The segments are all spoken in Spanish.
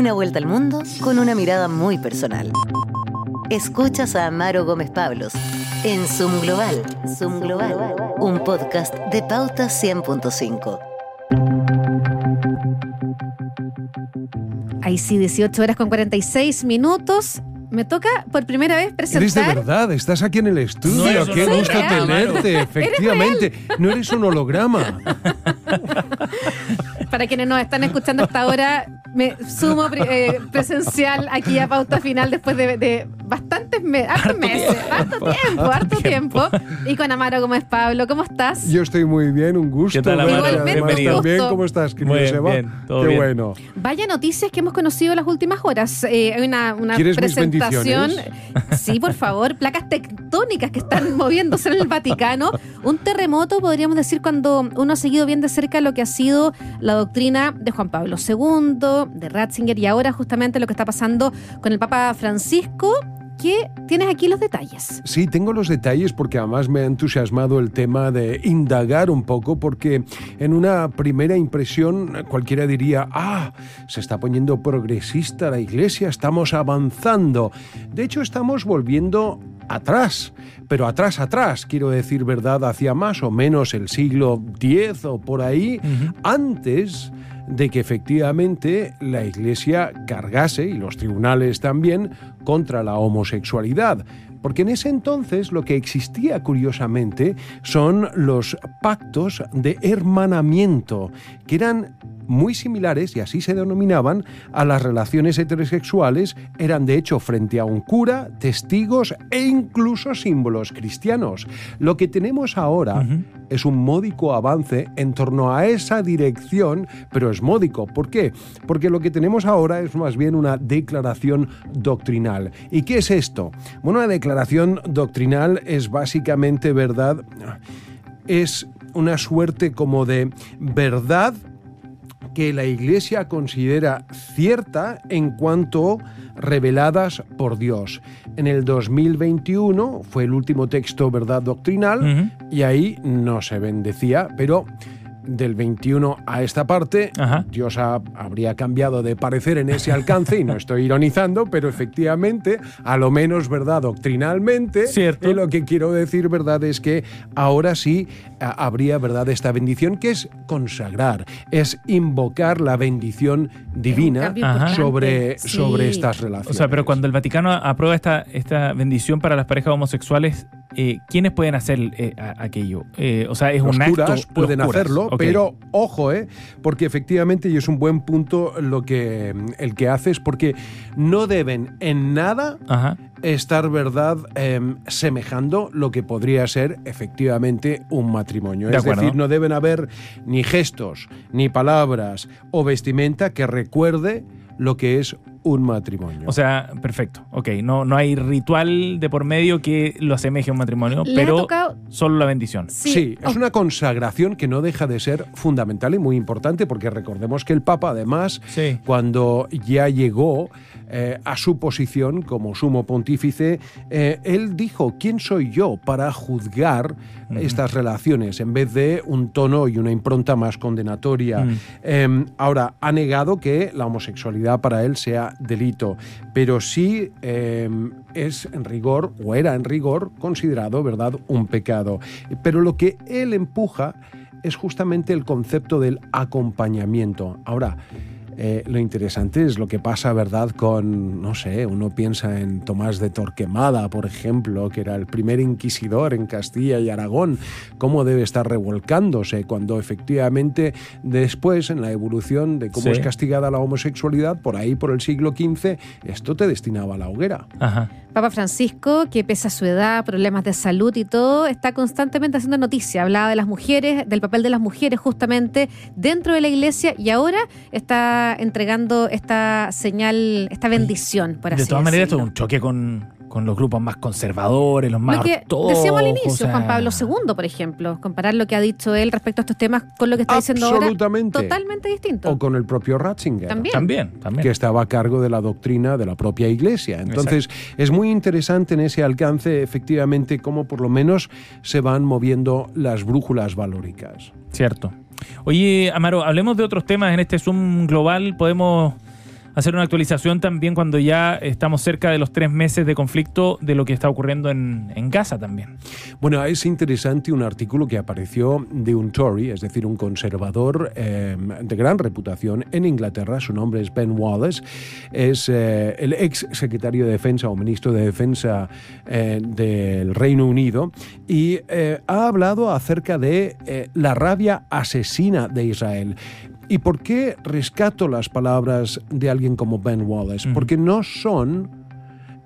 Una vuelta al mundo con una mirada muy personal. Escuchas a Amaro Gómez Pablos en Zoom Global. Zoom Global, un podcast de Pauta 100.5. Ahí sí, 18 horas con 46 minutos. Me toca por primera vez presentar. Eres de verdad, estás aquí en el estudio. No eres Qué Soy gusto real. tenerte, efectivamente. No eres un holograma. Para quienes nos están escuchando hasta ahora, me sumo pre- eh, presencial aquí a Pauta Final después de, de bastantes me- hartos meses, harto tiempo, harto tiempo. Y con Amaro Gómez Pablo, ¿cómo estás? Yo estoy muy bien, un gusto. ¿Qué tal, Amaro? además, Bienvenido. Gusto. ¿Cómo estás, querido Muy Seba? bien, todo Qué bien. bueno. Vaya noticias que hemos conocido las últimas horas. Eh, hay una, una ¿Quieres mis presentación. Sí, por favor. Placas tectónicas que están moviéndose en el Vaticano. Un terremoto, podríamos decir, cuando uno ha seguido bien de cerca lo que ha sido la doctrina de Juan Pablo II, de Ratzinger y ahora justamente lo que está pasando con el Papa Francisco. Que tienes aquí los detalles. Sí, tengo los detalles porque además me ha entusiasmado el tema de indagar un poco porque en una primera impresión cualquiera diría, ah, se está poniendo progresista la iglesia, estamos avanzando. De hecho, estamos volviendo atrás, pero atrás, atrás, quiero decir verdad, hacia más o menos el siglo X o por ahí, antes de que efectivamente la Iglesia cargase, y los tribunales también, contra la homosexualidad. Porque en ese entonces lo que existía curiosamente son los pactos de hermanamiento, que eran muy similares, y así se denominaban, a las relaciones heterosexuales, eran de hecho frente a un cura, testigos e incluso símbolos cristianos. Lo que tenemos ahora es un módico avance en torno a esa dirección, pero es módico. ¿Por qué? Porque lo que tenemos ahora es más bien una declaración doctrinal. ¿Y qué es esto? Bueno, una declaración doctrinal es básicamente verdad, es una suerte como de verdad que la Iglesia considera cierta en cuanto reveladas por Dios. En el 2021 fue el último texto verdad doctrinal y ahí no se bendecía, pero del 21 a esta parte, Ajá. Dios ha- habría cambiado de parecer en ese alcance, y no estoy ironizando, pero efectivamente, a lo menos, ¿verdad? Doctrinalmente, Cierto. eh, lo que quiero decir, ¿verdad? Es que ahora sí a- habría, ¿verdad? Esta bendición que es consagrar, es invocar la bendición divina sobre, Sí. sobre estas O relaciones. sea, pero cuando el Vaticano aprueba esta, esta bendición para las parejas homosexuales, eh, ¿quiénes pueden hacer eh, aquello? Eh, o sea, es los un acto. curas pueden los curas. hacerlo, pero ojo, ¿eh? porque efectivamente, y es un buen punto lo que el que haces, porque no deben en nada Ajá. estar, ¿verdad?, Em, semejando lo que podría ser efectivamente un matrimonio. De es acuerdo. decir, no deben haber ni gestos, ni palabras o vestimenta que recuerde lo que es un matrimonio. O sea, perfecto. Ok, no, no hay ritual de por medio que lo asemeje a un matrimonio, Le pero tocado- solo la bendición. Sí, Oh, es una consagración que no deja de ser fundamental y muy importante porque recordemos que el Papa además Sí. cuando ya llegó eh, a su posición como sumo pontífice, eh, él dijo, ¿quién soy yo para juzgar estas relaciones? En vez de un tono y una impronta más condenatoria. Mm. Eh, ahora, ha negado que la homosexualidad para él sea delito, pero sí eh, es en rigor, o era en rigor, considerado, ¿verdad?, un pecado. Pero lo que él empuja es justamente el concepto del acompañamiento. Ahora, eh, lo interesante es lo que pasa, ¿verdad?, con, no sé, uno piensa en Tomás de Torquemada, por ejemplo, que era el primer inquisidor en Castilla y Aragón, cómo debe estar revolcándose cuando efectivamente después, en la evolución de cómo Sí. es castigada la homosexualidad, por ahí, por el siglo XV, esto te destinaba a la hoguera. Ajá. Papa Francisco, que pese a su edad, problemas de salud y todo, está constantemente haciendo noticia. Hablaba de las mujeres, del papel de las mujeres justamente dentro de la iglesia y ahora está entregando esta señal, esta bendición, por así de todas maneras, esto es un choque con, con los grupos más conservadores, los más Lo que decíamos al inicio, o sea, Juan Pablo II, por ejemplo, comparar lo que ha dicho él respecto a estos temas con lo que está diciendo ahora, Absolutamente. totalmente distinto. O con el propio Ratzinger. También. También, también. que estaba a cargo de la doctrina de la propia iglesia. Entonces, es muy interesante en ese alcance, efectivamente, cómo por lo menos se van moviendo las brújulas valóricas. Cierto. Oye, Amaro, hablemos de otros temas en este Zoom global. Podemos hacer una actualización también cuando ya estamos cerca de los tres meses de conflicto de lo que está ocurriendo en, Gaza también. Bueno, es interesante un artículo que apareció de un Tory, es decir, un conservador eh, de gran reputación en Inglaterra. Su nombre es Ben Wallace. Es eh, el ex secretario de Defensa o ministro de Defensa eh, del Reino Unido y ha hablado acerca de la rabia asesina de Israel. ¿Y por qué rescato las palabras de alguien como Ben Wallace? Porque no son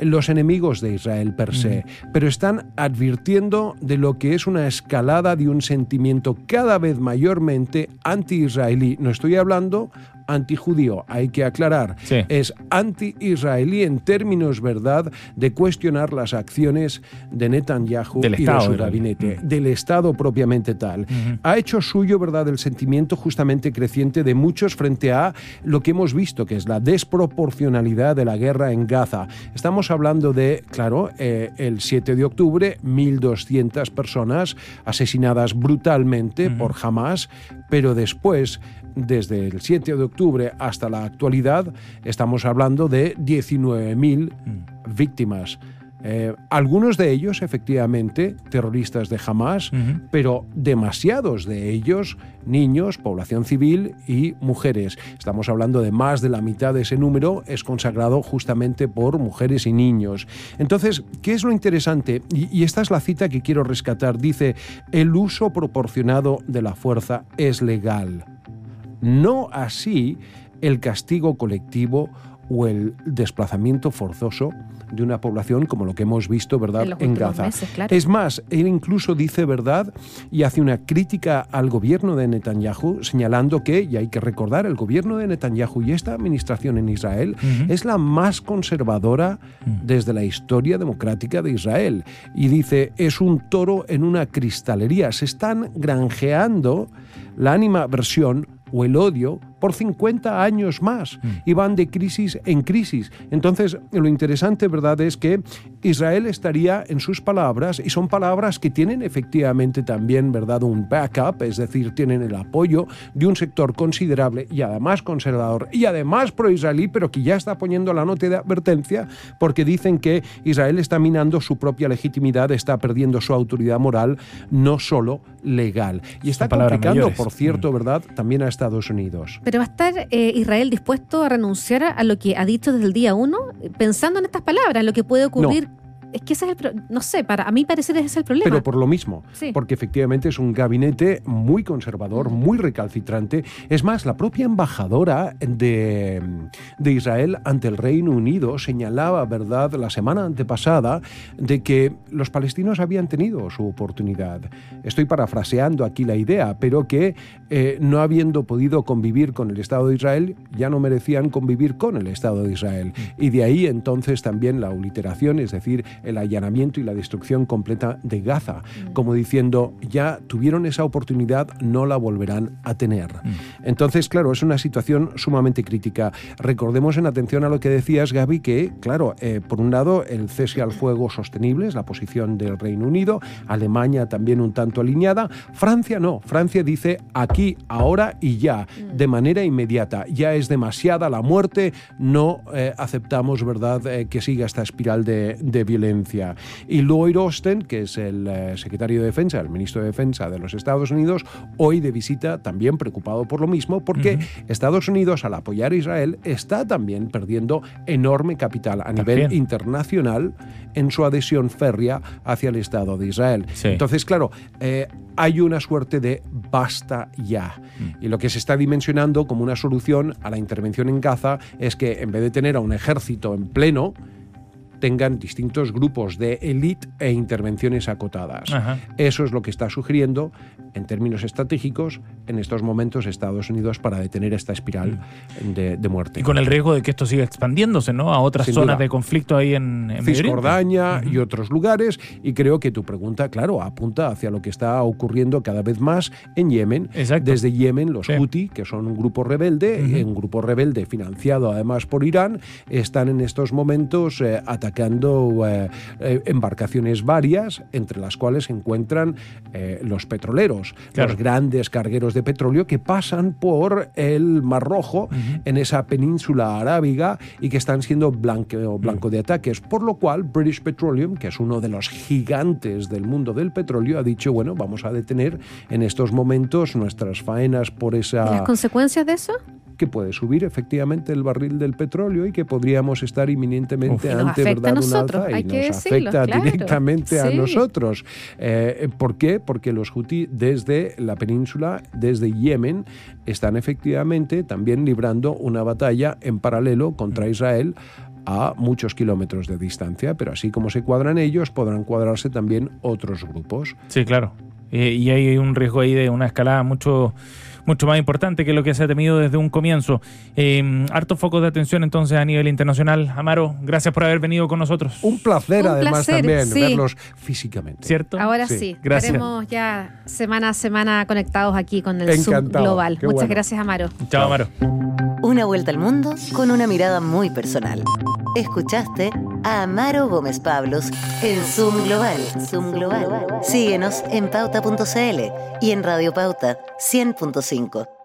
los enemigos de Israel per se, pero están advirtiendo de lo que es una escalada de un sentimiento cada vez mayormente anti-israelí. No estoy hablando antijudío, hay que aclarar, es anti-israelí en términos, ¿verdad?, de cuestionar las acciones de Netanyahu y de su gabinete, del Estado propiamente tal. Ha hecho suyo, ¿verdad?, el sentimiento justamente creciente de muchos frente a lo que hemos visto, que es la desproporcionalidad de la guerra en Gaza. Estamos hablando de, claro, eh, el 7 de octubre, 1.200 personas asesinadas brutalmente por Hamas, pero después desde el 7 de octubre hasta la actualidad, estamos hablando de 19.000 mm. víctimas. Eh, algunos de ellos, efectivamente, terroristas de Hamas, pero demasiados de ellos niños, población civil y mujeres. Estamos hablando de más de la mitad de ese número es consagrado justamente por mujeres y niños. Entonces, ¿qué es lo interesante? y esta es la cita que quiero rescatar. Dice, el uso proporcionado de la fuerza es legal no así el castigo colectivo o el desplazamiento forzoso de una población como lo que hemos visto, ¿verdad?, en, Gaza. Es más, él incluso dice, ¿verdad?, y hace una crítica al gobierno de Netanyahu, señalando que, y hay que recordar, el gobierno de Netanyahu y esta administración en Israel es la más conservadora desde la historia democrática de Israel. Y dice, es un toro en una cristalería. Se están granjeando la versión o el odio por 50 años más mm. y van de crisis en crisis. Entonces, lo interesante, ¿verdad?, es que Israel estaría en sus palabras y son palabras que tienen efectivamente también, ¿verdad?, un backup, es decir, tienen el apoyo de un sector considerable y además conservador y además pro-israelí, pero que ya está poniendo la nota de advertencia porque dicen que Israel está minando su propia legitimidad, está perdiendo su autoridad moral, no solo legal. Y está complicando, por cierto, mm. ¿verdad?, también a Estados Unidos. Pero va a estar eh, Israel dispuesto a renunciar a lo que ha dicho desde el día uno, pensando en estas palabras, lo que puede ocurrir es que ese es el no sé, para a mí parecer ese es el problema. Pero por lo mismo, porque efectivamente es un gabinete muy conservador, muy recalcitrante. Es más, la propia embajadora de, de Israel ante el Reino Unido señalaba, ¿verdad?, la semana antepasada de que los palestinos habían tenido su oportunidad. Estoy parafraseando aquí la idea, pero que eh, no habiendo podido convivir con el Estado de Israel, ya no merecían convivir con el Estado de Israel. Mm. Y de ahí entonces también la uliteración, es decir, el allanamiento y la destrucción completa de Gaza, mm. como diciendo, ya tuvieron esa oportunidad, no la volverán a tener. Mm. Entonces, claro, es una situación sumamente crítica. Recordemos en atención a lo que decías, Gaby, que, claro, eh, por un lado, el cese al fuego sostenible es la posición del Reino Unido, Alemania también un tanto alineada, Francia no, Francia dice aquí, ahora y ya, mm. de manera inmediata, ya es demasiada la muerte, no eh, aceptamos, ¿verdad?, eh, que siga esta espiral de, de violencia y Lloyd Austin, que es el eh, secretario de Defensa, el ministro de Defensa de los Estados Unidos, hoy de visita también preocupado por lo mismo, porque Estados Unidos, al apoyar a Israel, está también perdiendo enorme capital a nivel internacional en su adhesión férrea hacia el Estado de Israel. Entonces, claro, eh, hay una suerte de basta ya. Mm. Y lo que se está dimensionando como una solución a la intervención en Gaza es que en vez de tener a un ejército en pleno, tengan distintos grupos de élite e intervenciones acotadas. Eso es lo que está sugiriendo, en términos estratégicos, en estos momentos Estados Unidos para detener esta espiral mm. de, muerte. Y con el riesgo de que esto siga expandiéndose ¿no? a otras zonas de conflicto ahí en, en Cisjordania y otros lugares. Y creo que tu pregunta, claro, apunta hacia lo que está ocurriendo cada vez más en Yemen. Desde Yemen, los Houthi, que son un grupo rebelde, un grupo rebelde financiado además por Irán, están en estos momentos eh, atacando atacando eh, eh, embarcaciones varias, entre las cuales se encuentran eh, los petroleros, Claro. los grandes cargueros de petróleo que pasan por el Mar Rojo en esa península arábiga y que están siendo blanco, blanco de ataques. Por lo cual, British Petroleum, que es uno de los gigantes del mundo del petróleo, ha dicho, bueno, vamos a detener en estos momentos nuestras faenas por ¿Y esa las consecuencias de eso? Que puede subir efectivamente el barril del petróleo y que podríamos estar inminentemente Uf. Ante verdad un alza y hay que nos decirlo, afecta claro. directamente a nosotros. Eh, ¿Por qué? Porque los Houthi desde la península, desde Yemen, están efectivamente también librando una batalla en paralelo contra Israel a muchos kilómetros de distancia, pero así como se cuadran ellos, podrán cuadrarse también otros grupos. Sí, claro. Eh, y hay un riesgo ahí de una escalada mucho, mucho más importante que lo que se ha temido desde un comienzo. Eh, harto foco de atención entonces a nivel internacional. Amaro, gracias por haber venido con nosotros. Un placer Un además placer, también sí. verlos físicamente. ¿Cierto? Ahora Sí, sí, gracias. estaremos ya semana a semana conectados aquí con el Zoom Global. qué Muchas bueno. gracias, Amaro. Chao, Amaro. Una vuelta al mundo con una mirada muy personal. Escuchaste a Amaro Gómez Pablos en Zoom Global. Zoom Global. Síguenos en pauta.cl y en Radio Pauta 100.5.